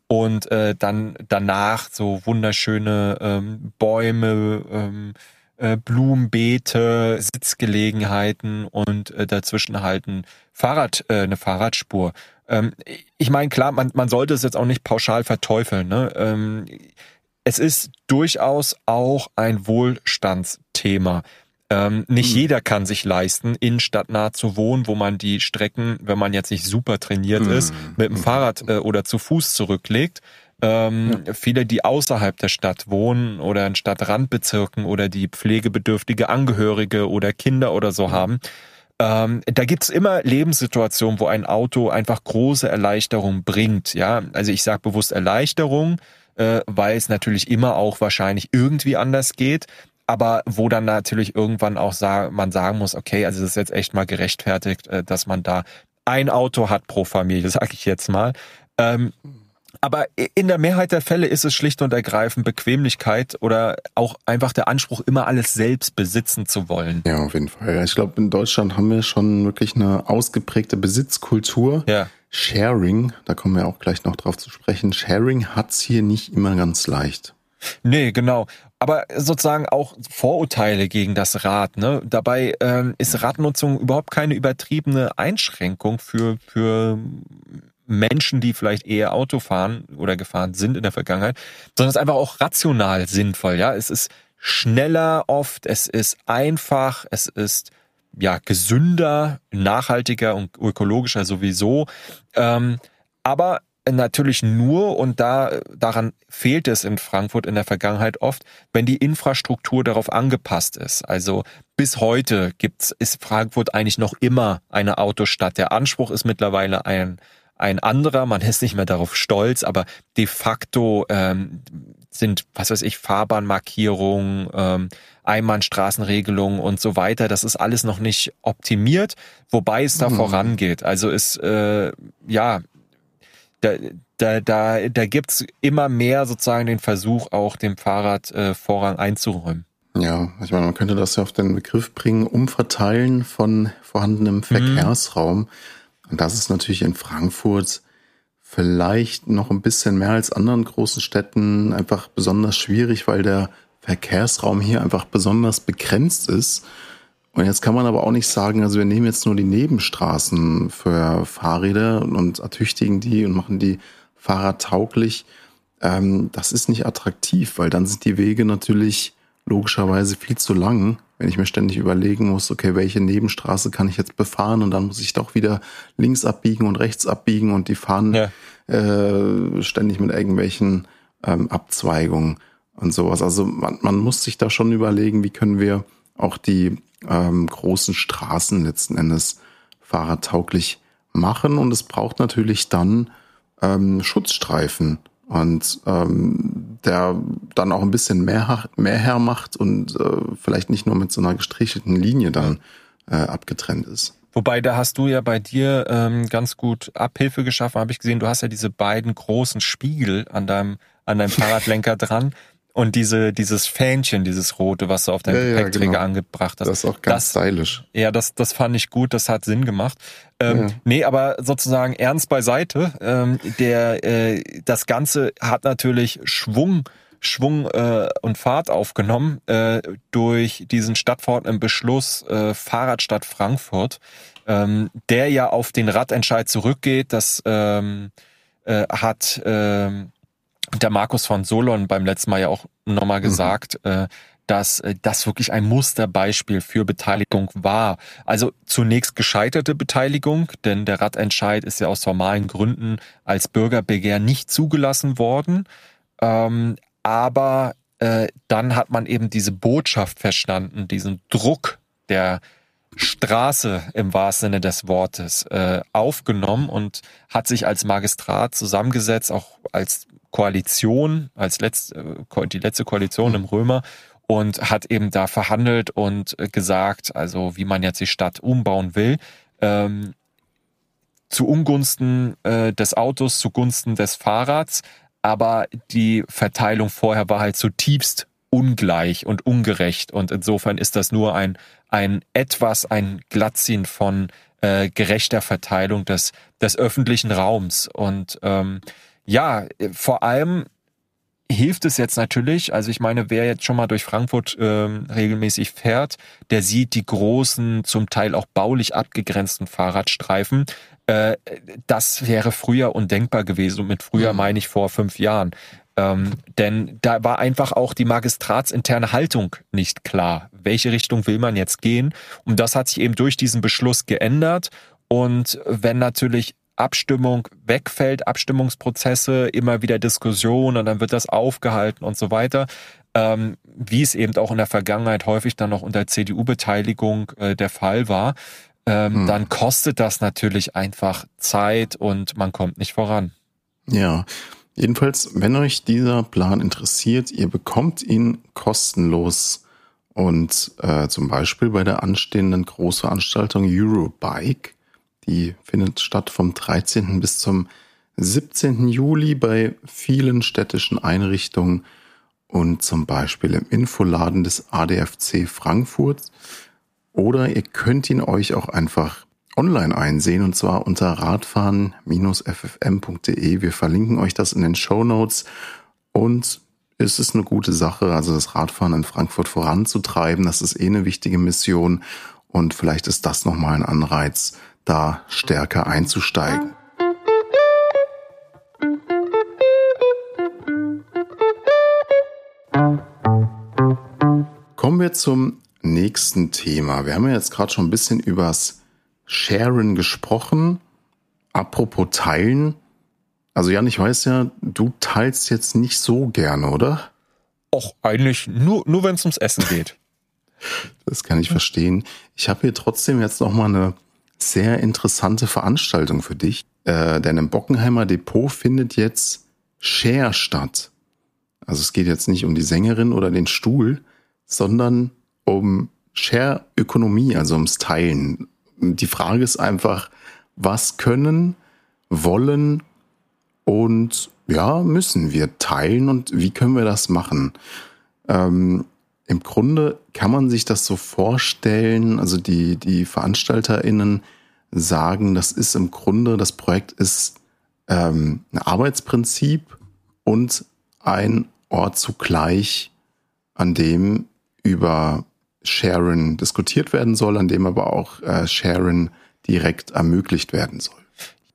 und äh, dann danach so wunderschöne ähm, Bäume, ähm, äh, Blumenbeete, Sitzgelegenheiten und äh, dazwischen halt ein Fahrrad, äh, eine Fahrradspur. Ähm, ich meine, klar, man, man sollte es jetzt auch nicht pauschal verteufeln. Ne? Ähm, es ist durchaus auch ein Wohlstandsthema. Ähm, nicht mhm. jeder kann sich leisten, innenstadtnah zu wohnen, wo man die Strecken, wenn man jetzt nicht super trainiert mhm. ist, mit dem Fahrrad äh, oder zu Fuß zurücklegt. Ähm, ja. Viele, die außerhalb der Stadt wohnen oder in Stadtrandbezirken oder die pflegebedürftige Angehörige oder Kinder oder so haben, ähm, da gibt's immer Lebenssituationen, wo ein Auto einfach große Erleichterung bringt. Ja, also ich sage bewusst Erleichterung, äh, weil es natürlich immer auch wahrscheinlich irgendwie anders geht aber wo dann natürlich irgendwann auch sag, man sagen muss, okay, also es ist jetzt echt mal gerechtfertigt, äh, dass man da ein Auto hat pro Familie, sage ich jetzt mal. Ähm, aber in der Mehrheit der Fälle ist es schlicht und ergreifend Bequemlichkeit oder auch einfach der Anspruch, immer alles selbst besitzen zu wollen. Ja, auf jeden Fall. Ich glaube, in Deutschland haben wir schon wirklich eine ausgeprägte Besitzkultur. Ja. Sharing, da kommen wir auch gleich noch drauf zu sprechen. Sharing hat's hier nicht immer ganz leicht. Nee, genau. Aber sozusagen auch Vorurteile gegen das Rad. Ne? Dabei ähm, ist Radnutzung überhaupt keine übertriebene Einschränkung für, für Menschen, die vielleicht eher Auto fahren oder gefahren sind in der Vergangenheit, sondern es ist einfach auch rational sinnvoll. Ja, es ist schneller oft, es ist einfach, es ist ja gesünder, nachhaltiger und ökologischer sowieso. Ähm, aber natürlich nur, und da, daran fehlt es in Frankfurt in der Vergangenheit oft, wenn die Infrastruktur darauf angepasst ist. Also bis heute gibt's, ist Frankfurt eigentlich noch immer eine Autostadt. Der Anspruch ist mittlerweile ein ein anderer, man ist nicht mehr darauf stolz, aber de facto ähm, sind, was weiß ich, Fahrbahnmarkierungen, ähm, Einbahnstraßenregelungen und so weiter. Das ist alles noch nicht optimiert, wobei es da mhm. vorangeht. Also ist äh, ja da, da, da, da gibt's immer mehr sozusagen den Versuch, auch dem Fahrrad äh, Vorrang einzuräumen. Ja, ich meine, man könnte das ja auf den Begriff bringen, umverteilen von vorhandenem mhm. Verkehrsraum. Mhm. Und das ist natürlich in Frankfurt vielleicht noch ein bisschen mehr als anderen großen Städten einfach besonders schwierig, weil der Verkehrsraum hier einfach besonders begrenzt ist. Und jetzt kann man aber auch nicht sagen, also wir nehmen jetzt nur die Nebenstraßen für Fahrräder und ertüchtigen die und machen die fahrradtauglich. Ähm, das ist nicht attraktiv, weil dann sind die Wege natürlich logischerweise viel zu lang, wenn ich mir ständig überlegen muss, okay, welche Nebenstraße kann ich jetzt befahren und dann muss ich doch wieder links abbiegen und rechts abbiegen und die fahren ja. äh, ständig mit irgendwelchen ähm, Abzweigungen und sowas. Also man, man muss sich da schon überlegen, wie können wir auch die ähm, großen Straßen letzten Endes fahrradtauglich machen und es braucht natürlich dann ähm, Schutzstreifen und ähm, der dann auch ein bisschen mehr, mehr hermacht und äh, vielleicht nicht nur mit so einer gestrichelten Linie dann äh, abgetrennt ist. Wobei, da hast du ja bei dir ähm, ganz gut Abhilfe geschaffen, habe ich gesehen. Du hast ja diese beiden großen Spiegel an deinem, an deinem Fahrradlenker dran. Und diese, dieses Fähnchen, dieses rote, was du auf deinem ja, Gepäckträger ja, genau. angebracht hast. Das ist auch ganz das, stylisch. Ja, das, das fand ich gut, das hat Sinn gemacht. Ähm, ja. Nee, aber sozusagen ernst beiseite. Ähm, der, äh, das Ganze hat natürlich Schwung, Schwung äh, und Fahrt aufgenommen äh, durch diesen stadtverordneten Beschluss äh, Fahrradstadt Frankfurt, ähm, der ja auf den Radentscheid zurückgeht. Das ähm, äh, hat ähm, der Markus von Solon beim letzten Mal ja auch nochmal mhm. gesagt, mhm. äh, dass äh, das wirklich ein Musterbeispiel für Beteiligung war. Also zunächst gescheiterte Beteiligung, denn der Radentscheid ist ja aus formalen Gründen als Bürgerbegehr nicht zugelassen worden. Ähm, aber äh, dann hat man eben diese Botschaft verstanden, diesen Druck der Straße im wahrsten Sinne des Wortes äh, aufgenommen und hat sich als Magistrat zusammengesetzt, auch als Koalition, als letzte, äh, die letzte Koalition im Römer und hat eben da verhandelt und äh, gesagt, also wie man jetzt die Stadt umbauen will, ähm, zu Ungunsten äh, des Autos, zugunsten des Fahrrads, aber die Verteilung vorher war halt zutiefst ungleich und ungerecht. Und insofern ist das nur ein ein etwas ein Glattziehen von äh, gerechter Verteilung des des öffentlichen Raums. Und ähm, ja vor allem hilft es jetzt natürlich. Also ich meine, wer jetzt schon mal durch Frankfurt ähm, regelmäßig fährt, der sieht die großen, zum Teil auch baulich abgegrenzten Fahrradstreifen. Äh, das wäre früher undenkbar gewesen. Und mit früher mhm. meine ich vor fünf Jahren. Ähm, denn da war einfach auch die magistratsinterne Haltung nicht klar. Welche Richtung will man jetzt gehen? Und das hat sich eben durch diesen Beschluss geändert. Und wenn natürlich Abstimmung wegfällt, Abstimmungsprozesse, immer wieder Diskussion und dann wird das aufgehalten und so weiter. Ähm, wie es eben auch in der Vergangenheit häufig dann noch unter CDU-Beteiligung äh, der Fall war, ähm, hm. dann kostet das natürlich einfach Zeit und man kommt nicht voran. Ja, jedenfalls, wenn euch dieser Plan interessiert, ihr bekommt ihn kostenlos und äh, zum Beispiel bei der anstehenden Großveranstaltung Eurobike die findet statt vom 13. bis zum 17. Juli bei vielen städtischen Einrichtungen und zum Beispiel im Infoladen des ADFC Frankfurt. Oder ihr könnt ihn euch auch einfach online einsehen und zwar unter radfahren-ffm.de. Wir verlinken euch das in den Show Notes und es ist eine gute Sache, also das Radfahren in Frankfurt voranzutreiben. Das ist eh eine wichtige Mission und vielleicht ist das nochmal ein Anreiz, da stärker einzusteigen. Kommen wir zum nächsten Thema. Wir haben ja jetzt gerade schon ein bisschen übers Sharen gesprochen. Apropos Teilen. Also Jan, ich weiß ja, du teilst jetzt nicht so gerne, oder? Och, eigentlich nur, nur wenn es ums Essen geht. das kann ich verstehen. Ich habe hier trotzdem jetzt noch mal eine sehr interessante Veranstaltung für dich. Äh, denn im Bockenheimer Depot findet jetzt Share statt. Also es geht jetzt nicht um die Sängerin oder den Stuhl, sondern um Share-Ökonomie, also ums Teilen. Die Frage ist einfach, was können, wollen und ja, müssen wir teilen und wie können wir das machen? Ähm, im Grunde kann man sich das so vorstellen, also die, die VeranstalterInnen sagen, das ist im Grunde, das Projekt ist ähm, ein Arbeitsprinzip und ein Ort zugleich, an dem über Sharon diskutiert werden soll, an dem aber auch äh, Sharon direkt ermöglicht werden soll.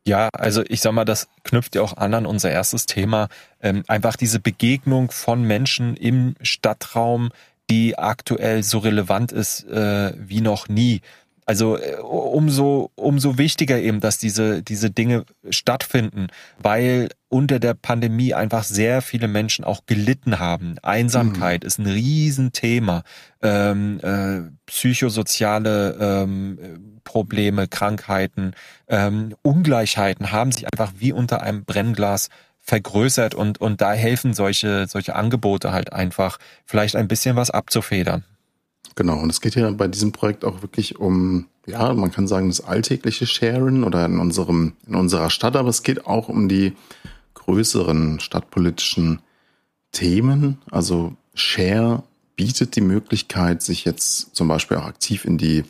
Ja, also ich sag mal, das knüpft ja auch an an unser erstes Thema. Ähm, einfach diese Begegnung von Menschen im Stadtraum, die aktuell so relevant ist äh, wie noch nie. Also äh, umso umso wichtiger eben, dass diese diese Dinge stattfinden, weil unter der Pandemie einfach sehr viele Menschen auch gelitten haben. Einsamkeit mhm. ist ein Riesenthema, ähm, äh, psychosoziale ähm, Probleme, Krankheiten, ähm, Ungleichheiten haben sich einfach wie unter einem Brennglas vergrößert und, und da helfen solche, solche Angebote halt einfach, vielleicht ein bisschen was abzufedern. Genau, und es geht ja bei diesem Projekt auch wirklich um, ja, man kann sagen, das alltägliche Sharen oder in unserem, in unserer Stadt, aber es geht auch um die größeren stadtpolitischen Themen. Also Share bietet die Möglichkeit, sich jetzt zum Beispiel auch aktiv in die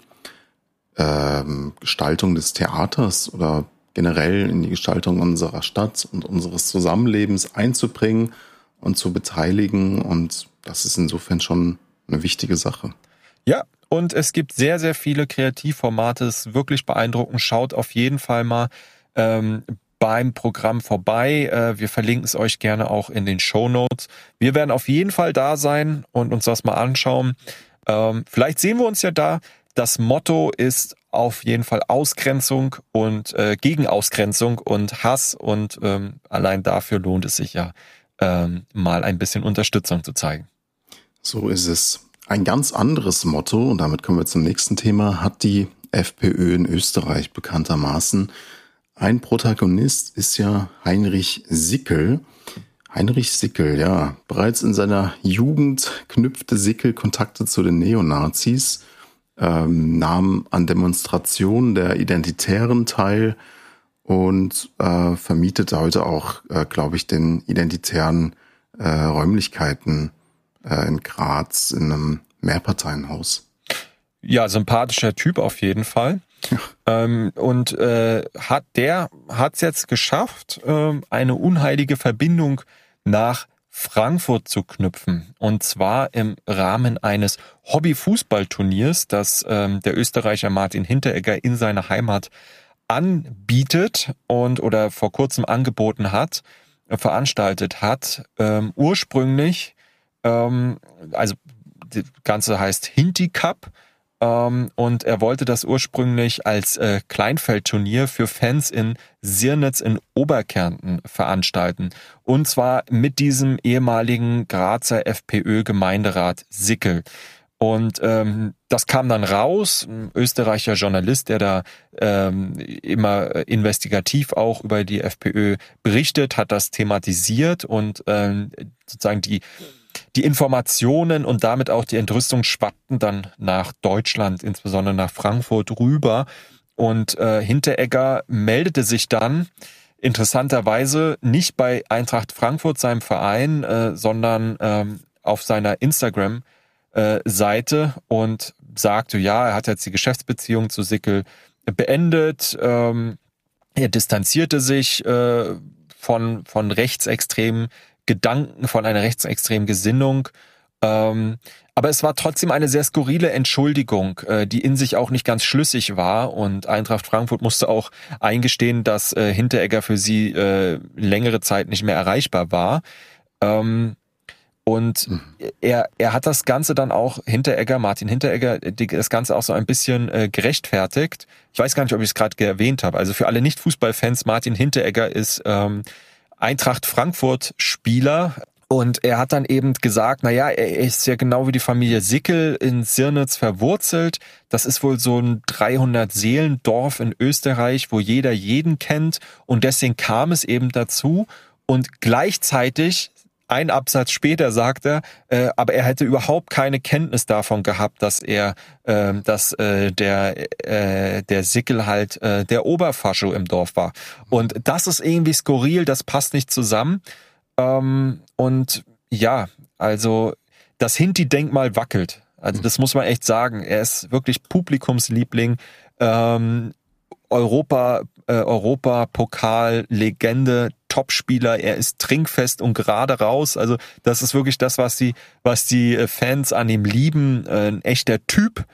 ähm, Gestaltung des Theaters oder generell in die Gestaltung unserer Stadt und unseres Zusammenlebens einzubringen und zu beteiligen. Und das ist insofern schon eine wichtige Sache. Ja, und es gibt sehr, sehr viele Kreativformate. Es ist wirklich beeindruckend. Schaut auf jeden Fall mal ähm, beim Programm vorbei. Äh, wir verlinken es euch gerne auch in den Show Notes. Wir werden auf jeden Fall da sein und uns das mal anschauen. Ähm, vielleicht sehen wir uns ja da. Das Motto ist auf jeden Fall Ausgrenzung und äh, Gegenausgrenzung und Hass und ähm, allein dafür lohnt es sich ja ähm, mal ein bisschen Unterstützung zu zeigen. So ist es. Ein ganz anderes Motto, und damit kommen wir zum nächsten Thema, hat die FPÖ in Österreich bekanntermaßen. Ein Protagonist ist ja Heinrich Sickel. Heinrich Sickel, ja, bereits in seiner Jugend knüpfte Sickel Kontakte zu den Neonazis, ähm, nahm an Demonstrationen der Identitären teil und äh, vermietet heute auch, äh, glaube ich, den identitären äh, Räumlichkeiten äh, in Graz in einem Mehrparteienhaus. Ja, sympathischer Typ auf jeden Fall. Ja. Ähm, und äh, hat der hat es jetzt geschafft, äh, eine unheilige Verbindung nach Frankfurt zu knüpfen. Und zwar im Rahmen eines Hobby-Fußballturniers, das ähm, der Österreicher Martin Hinteregger in seiner Heimat anbietet und oder vor kurzem angeboten hat, äh, veranstaltet hat. Ähm, ursprünglich, ähm, also das Ganze heißt Hinti Cup und er wollte das ursprünglich als äh, Kleinfeldturnier für Fans in Sirnitz in Oberkärnten veranstalten. Und zwar mit diesem ehemaligen Grazer FPÖ-Gemeinderat Sickel. Und ähm, das kam dann raus, ein österreicher Journalist, der da ähm, immer investigativ auch über die FPÖ berichtet, hat das thematisiert und ähm, sozusagen die die Informationen und damit auch die Entrüstung schwappten dann nach Deutschland, insbesondere nach Frankfurt rüber. Und äh, Hinteregger meldete sich dann interessanterweise nicht bei Eintracht Frankfurt, seinem Verein, äh, sondern ähm, auf seiner Instagram-Seite und sagte, ja, er hat jetzt die Geschäftsbeziehung zu Sickel beendet. Ähm, er distanzierte sich äh, von, von rechtsextremen Gedanken von einer rechtsextremen Gesinnung. Ähm, aber es war trotzdem eine sehr skurrile Entschuldigung, äh, die in sich auch nicht ganz schlüssig war. Und Eintracht Frankfurt musste auch eingestehen, dass äh, Hinteregger für sie äh, längere Zeit nicht mehr erreichbar war. Ähm, und mhm. er, er hat das Ganze dann auch, Hinteregger, Martin Hinteregger, das Ganze auch so ein bisschen äh, gerechtfertigt. Ich weiß gar nicht, ob ich es gerade erwähnt habe. Also für alle Nicht-Fußballfans, Martin Hinteregger ist ähm, Eintracht Frankfurt Spieler. Und er hat dann eben gesagt, na ja, er ist ja genau wie die Familie Sickel in Sirnitz verwurzelt. Das ist wohl so ein 300 Seelendorf in Österreich, wo jeder jeden kennt. Und deswegen kam es eben dazu. Und gleichzeitig ein Absatz später sagt er, äh, aber er hätte überhaupt keine Kenntnis davon gehabt, dass er, äh, dass äh, der äh, der Sickel halt äh, der Oberfascho im Dorf war. Und das ist irgendwie skurril, das passt nicht zusammen. Ähm, und ja, also das Hinti-Denkmal wackelt. Also das muss man echt sagen. Er ist wirklich Publikumsliebling. Ähm, Europa, äh, Europa-Pokal-Legende, Topspieler, er ist trinkfest und gerade raus. Also das ist wirklich das, was die, was die äh, Fans an ihm lieben. Äh, ein echter Typ.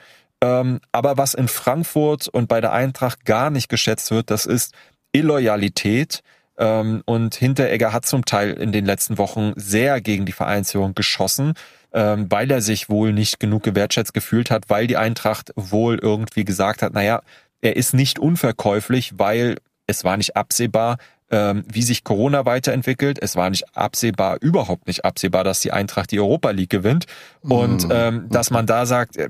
Ähm, aber was in Frankfurt und bei der Eintracht gar nicht geschätzt wird, das ist Illoyalität. Ähm, und Hinteregger hat zum Teil in den letzten Wochen sehr gegen die Vereinsführung geschossen, ähm, weil er sich wohl nicht genug gewertschätzt gefühlt hat, weil die Eintracht wohl irgendwie gesagt hat, naja, er ist nicht unverkäuflich, weil es war nicht absehbar, ähm, wie sich Corona weiterentwickelt. Es war nicht absehbar, überhaupt nicht absehbar, dass die Eintracht die Europa League gewinnt. Und mhm. ähm, dass man da sagt, äh,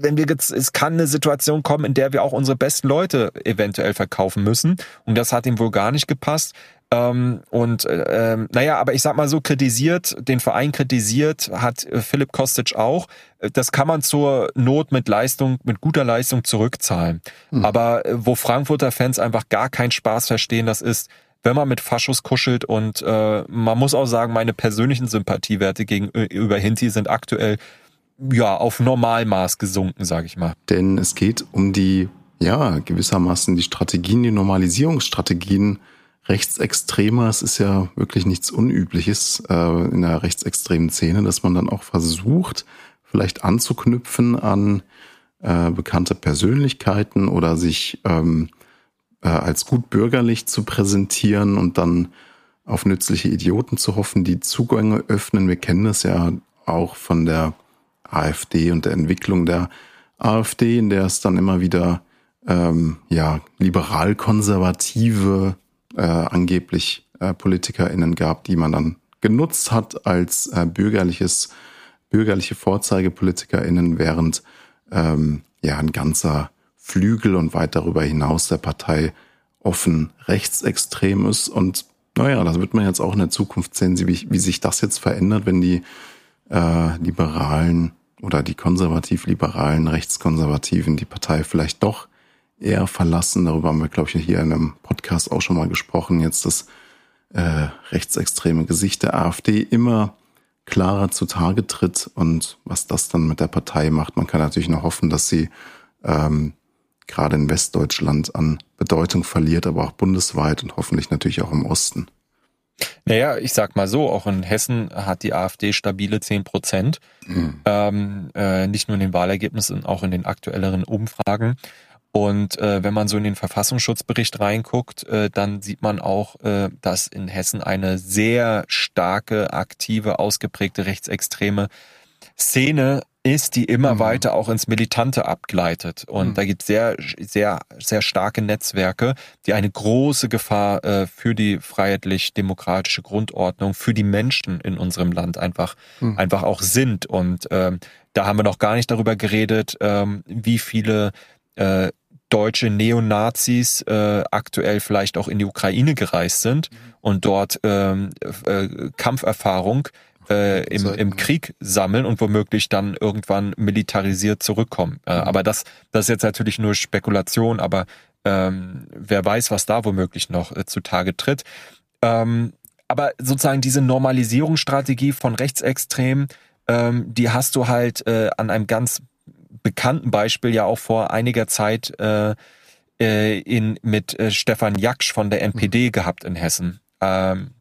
wenn wir jetzt, es kann eine Situation kommen, in der wir auch unsere besten Leute eventuell verkaufen müssen. Und das hat ihm wohl gar nicht gepasst. Ähm, und äh, ähm, naja, aber ich sag mal so, kritisiert, den Verein kritisiert, hat äh, Philipp Kostic auch. Äh, das kann man zur Not mit Leistung, mit guter Leistung zurückzahlen. Mhm. Aber äh, wo Frankfurter Fans einfach gar keinen Spaß verstehen, das ist, wenn man mit Faschos kuschelt und äh, man muss auch sagen, meine persönlichen Sympathiewerte gegenüber Hinti sind aktuell ja auf Normalmaß gesunken, sage ich mal. Denn es geht um die ja gewissermaßen die Strategien, die Normalisierungsstrategien Rechtsextremer, es ist ja wirklich nichts Unübliches äh, in der rechtsextremen Szene, dass man dann auch versucht, vielleicht anzuknüpfen an äh, bekannte Persönlichkeiten oder sich ähm, äh, als gut bürgerlich zu präsentieren und dann auf nützliche Idioten zu hoffen, die Zugänge öffnen. Wir kennen das ja auch von der AfD und der Entwicklung der AfD, in der es dann immer wieder ähm, ja liberal-konservative äh, angeblich äh, PolitikerInnen gab, die man dann genutzt hat als äh, bürgerliches, bürgerliche VorzeigepolitikerInnen, während ähm, ja ein ganzer Flügel und weit darüber hinaus der Partei offen rechtsextrem ist. Und naja, das wird man jetzt auch in der Zukunft sehen, wie, wie sich das jetzt verändert, wenn die äh, Liberalen oder die konservativ-liberalen, rechtskonservativen die Partei vielleicht doch eher verlassen. Darüber haben wir, glaube ich, hier in einem Podcast auch schon mal gesprochen. Jetzt das äh, rechtsextreme Gesicht der AfD immer klarer zutage tritt und was das dann mit der Partei macht. Man kann natürlich noch hoffen, dass sie ähm, gerade in Westdeutschland an Bedeutung verliert, aber auch bundesweit und hoffentlich natürlich auch im Osten. Naja, ich sag mal so, auch in Hessen hat die AfD stabile 10 Prozent. Mhm. Ähm, äh, nicht nur in den Wahlergebnissen, auch in den aktuelleren Umfragen. Und äh, wenn man so in den Verfassungsschutzbericht reinguckt, äh, dann sieht man auch, äh, dass in Hessen eine sehr starke, aktive, ausgeprägte rechtsextreme Szene ist, die immer mhm. weiter auch ins Militante abgleitet. Und mhm. da gibt es sehr, sehr, sehr starke Netzwerke, die eine große Gefahr äh, für die freiheitlich-demokratische Grundordnung, für die Menschen in unserem Land einfach, mhm. einfach auch sind. Und ähm, da haben wir noch gar nicht darüber geredet, ähm, wie viele äh, deutsche Neonazis äh, aktuell vielleicht auch in die Ukraine gereist sind und dort ähm, äh, Kampferfahrung äh, im, im Krieg sammeln und womöglich dann irgendwann militarisiert zurückkommen. Äh, mhm. Aber das, das ist jetzt natürlich nur Spekulation, aber ähm, wer weiß, was da womöglich noch äh, zutage tritt. Ähm, aber sozusagen diese Normalisierungsstrategie von Rechtsextremen, ähm, die hast du halt äh, an einem ganz bekannten Beispiel ja auch vor einiger Zeit äh, äh, in, mit äh, Stefan Jaksch von der NPD mhm. gehabt in Hessen, ähm,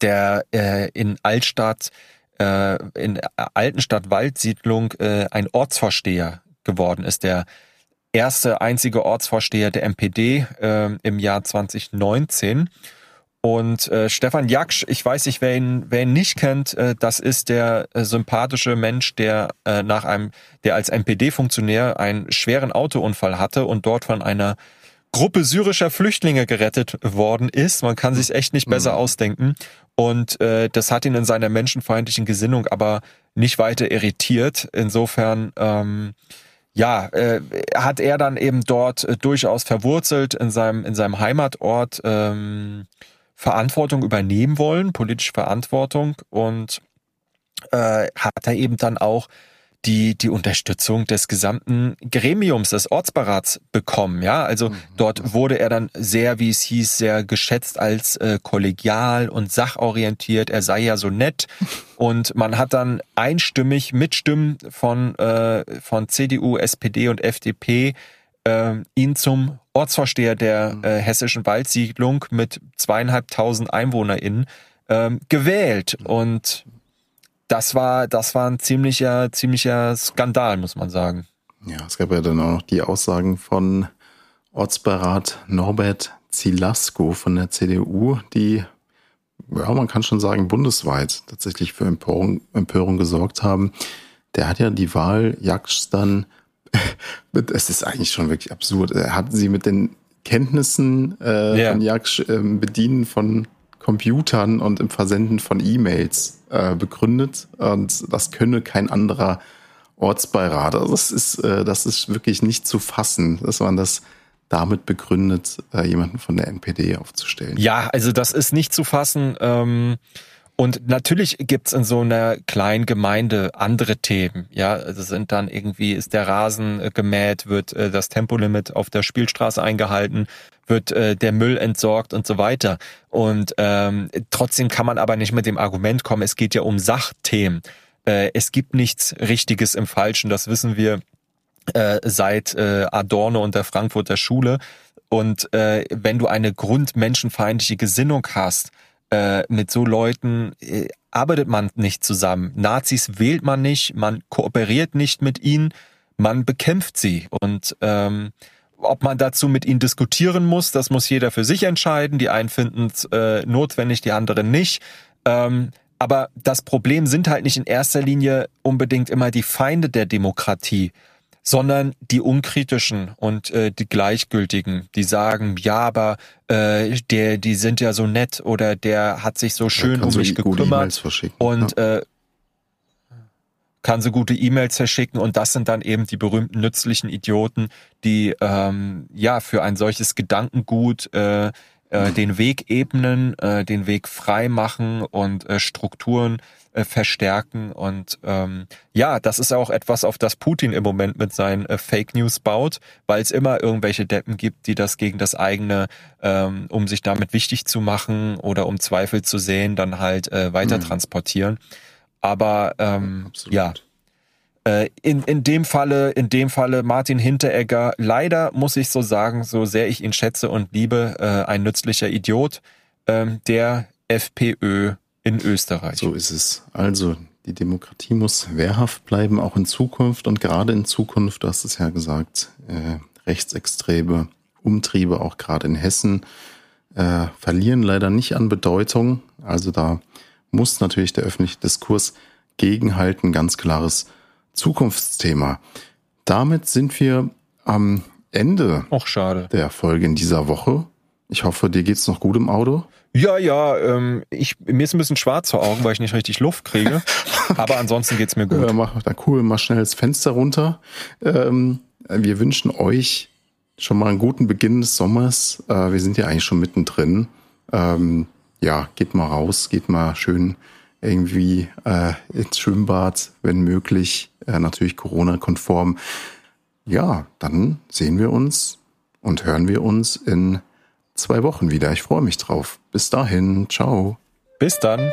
der äh, in Altstadt, äh, in Altenstadt-Waldsiedlung äh, ein Ortsvorsteher geworden ist, der erste einzige Ortsvorsteher der NPD äh, im Jahr 2019 und äh, Stefan Jaksch, ich weiß nicht, wer ihn, wer ihn nicht kennt, äh, das ist der äh, sympathische Mensch, der äh, nach einem, der als NPD-Funktionär einen schweren Autounfall hatte und dort von einer Gruppe syrischer Flüchtlinge gerettet worden ist. Man kann sich echt nicht besser mhm. ausdenken. Und äh, das hat ihn in seiner menschenfeindlichen Gesinnung aber nicht weiter irritiert. Insofern ähm, ja, äh, hat er dann eben dort äh, durchaus verwurzelt in seinem in seinem Heimatort. Ähm, Verantwortung übernehmen wollen, politische Verantwortung und äh, hat er eben dann auch die, die Unterstützung des gesamten Gremiums, des Ortsberats bekommen. Ja, also mhm. dort wurde er dann sehr, wie es hieß, sehr geschätzt als äh, kollegial und sachorientiert. Er sei ja so nett. Und man hat dann einstimmig mit Stimmen von, äh, von CDU, SPD und FDP äh, ihn zum Ortsvorsteher der mhm. äh, hessischen Waldsiedlung mit zweieinhalbtausend EinwohnerInnen ähm, gewählt. Und das war, das war ein ziemlicher, ziemlicher Skandal, muss man sagen. Ja, es gab ja dann auch noch die Aussagen von Ortsberat Norbert Zilasko von der CDU, die, ja, man kann schon sagen, bundesweit tatsächlich für Empörung, Empörung gesorgt haben. Der hat ja die Wahl Jaksch dann es ist eigentlich schon wirklich absurd. Er hat sie mit den Kenntnissen äh, yeah. von Jaksch äh, Bedienen von Computern und im Versenden von E-Mails äh, begründet. Und das könne kein anderer Ortsbeirat. Also das ist, äh, das ist wirklich nicht zu fassen, dass man das damit begründet, äh, jemanden von der NPD aufzustellen. Ja, also das ist nicht zu fassen. Ähm und natürlich gibt's in so einer kleinen Gemeinde andere Themen. Ja, also sind dann irgendwie, ist der Rasen äh, gemäht, wird äh, das Tempolimit auf der Spielstraße eingehalten, wird äh, der Müll entsorgt und so weiter. Und ähm, trotzdem kann man aber nicht mit dem Argument kommen, es geht ja um Sachthemen. Äh, es gibt nichts Richtiges im Falschen, das wissen wir äh, seit äh, Adorno und der Frankfurter Schule. Und äh, wenn du eine grundmenschenfeindliche Gesinnung hast, äh, mit so Leuten äh, arbeitet man nicht zusammen. Nazis wählt man nicht, man kooperiert nicht mit ihnen, man bekämpft sie. Und ähm, ob man dazu mit ihnen diskutieren muss, das muss jeder für sich entscheiden. Die einen finden es äh, notwendig, die anderen nicht. Ähm, aber das Problem sind halt nicht in erster Linie unbedingt immer die Feinde der Demokratie, sondern die unkritischen und äh, die gleichgültigen, die sagen, ja, aber äh, der, die sind ja so nett oder der hat sich so schön um mich gekümmert und ja. äh, kann so gute E-Mails verschicken und das sind dann eben die berühmten nützlichen Idioten, die ähm, ja für ein solches Gedankengut äh, äh, den Weg ebnen, äh, den Weg frei machen und äh, Strukturen äh, verstärken. Und ähm, ja, das ist auch etwas, auf das Putin im Moment mit seinen äh, Fake News baut, weil es immer irgendwelche Deppen gibt, die das gegen das eigene, ähm, um sich damit wichtig zu machen oder um Zweifel zu sehen, dann halt äh, weiter mhm. transportieren. Aber ähm, ja, äh, in, in dem Falle, in dem Falle Martin Hinteregger, leider muss ich so sagen, so sehr ich ihn schätze und liebe, äh, ein nützlicher Idiot, äh, der FPÖ in Österreich. So ist es. Also die Demokratie muss wehrhaft bleiben, auch in Zukunft und gerade in Zukunft, du hast es ja gesagt, äh, rechtsextreme Umtriebe, auch gerade in Hessen, äh, verlieren leider nicht an Bedeutung. Also da muss natürlich der öffentliche Diskurs gegenhalten, ganz klares Zukunftsthema. Damit sind wir am Ende Och, schade. der Folge in dieser Woche. Ich hoffe, dir geht's noch gut im Auto. Ja, ja, ähm, ich, mir ist ein bisschen schwarz vor Augen, weil ich nicht richtig Luft kriege. Aber ansonsten geht's mir gut. Ja, mach da cool, mach schnell das Fenster runter. Ähm, wir wünschen euch schon mal einen guten Beginn des Sommers. Äh, wir sind ja eigentlich schon mittendrin. Ähm, ja, geht mal raus, geht mal schön irgendwie äh, ins Schwimmbad, wenn möglich, äh, natürlich Corona-konform. Ja, dann sehen wir uns und hören wir uns in zwei Wochen wieder. Ich freue mich drauf. Bis dahin, ciao. Bis dann.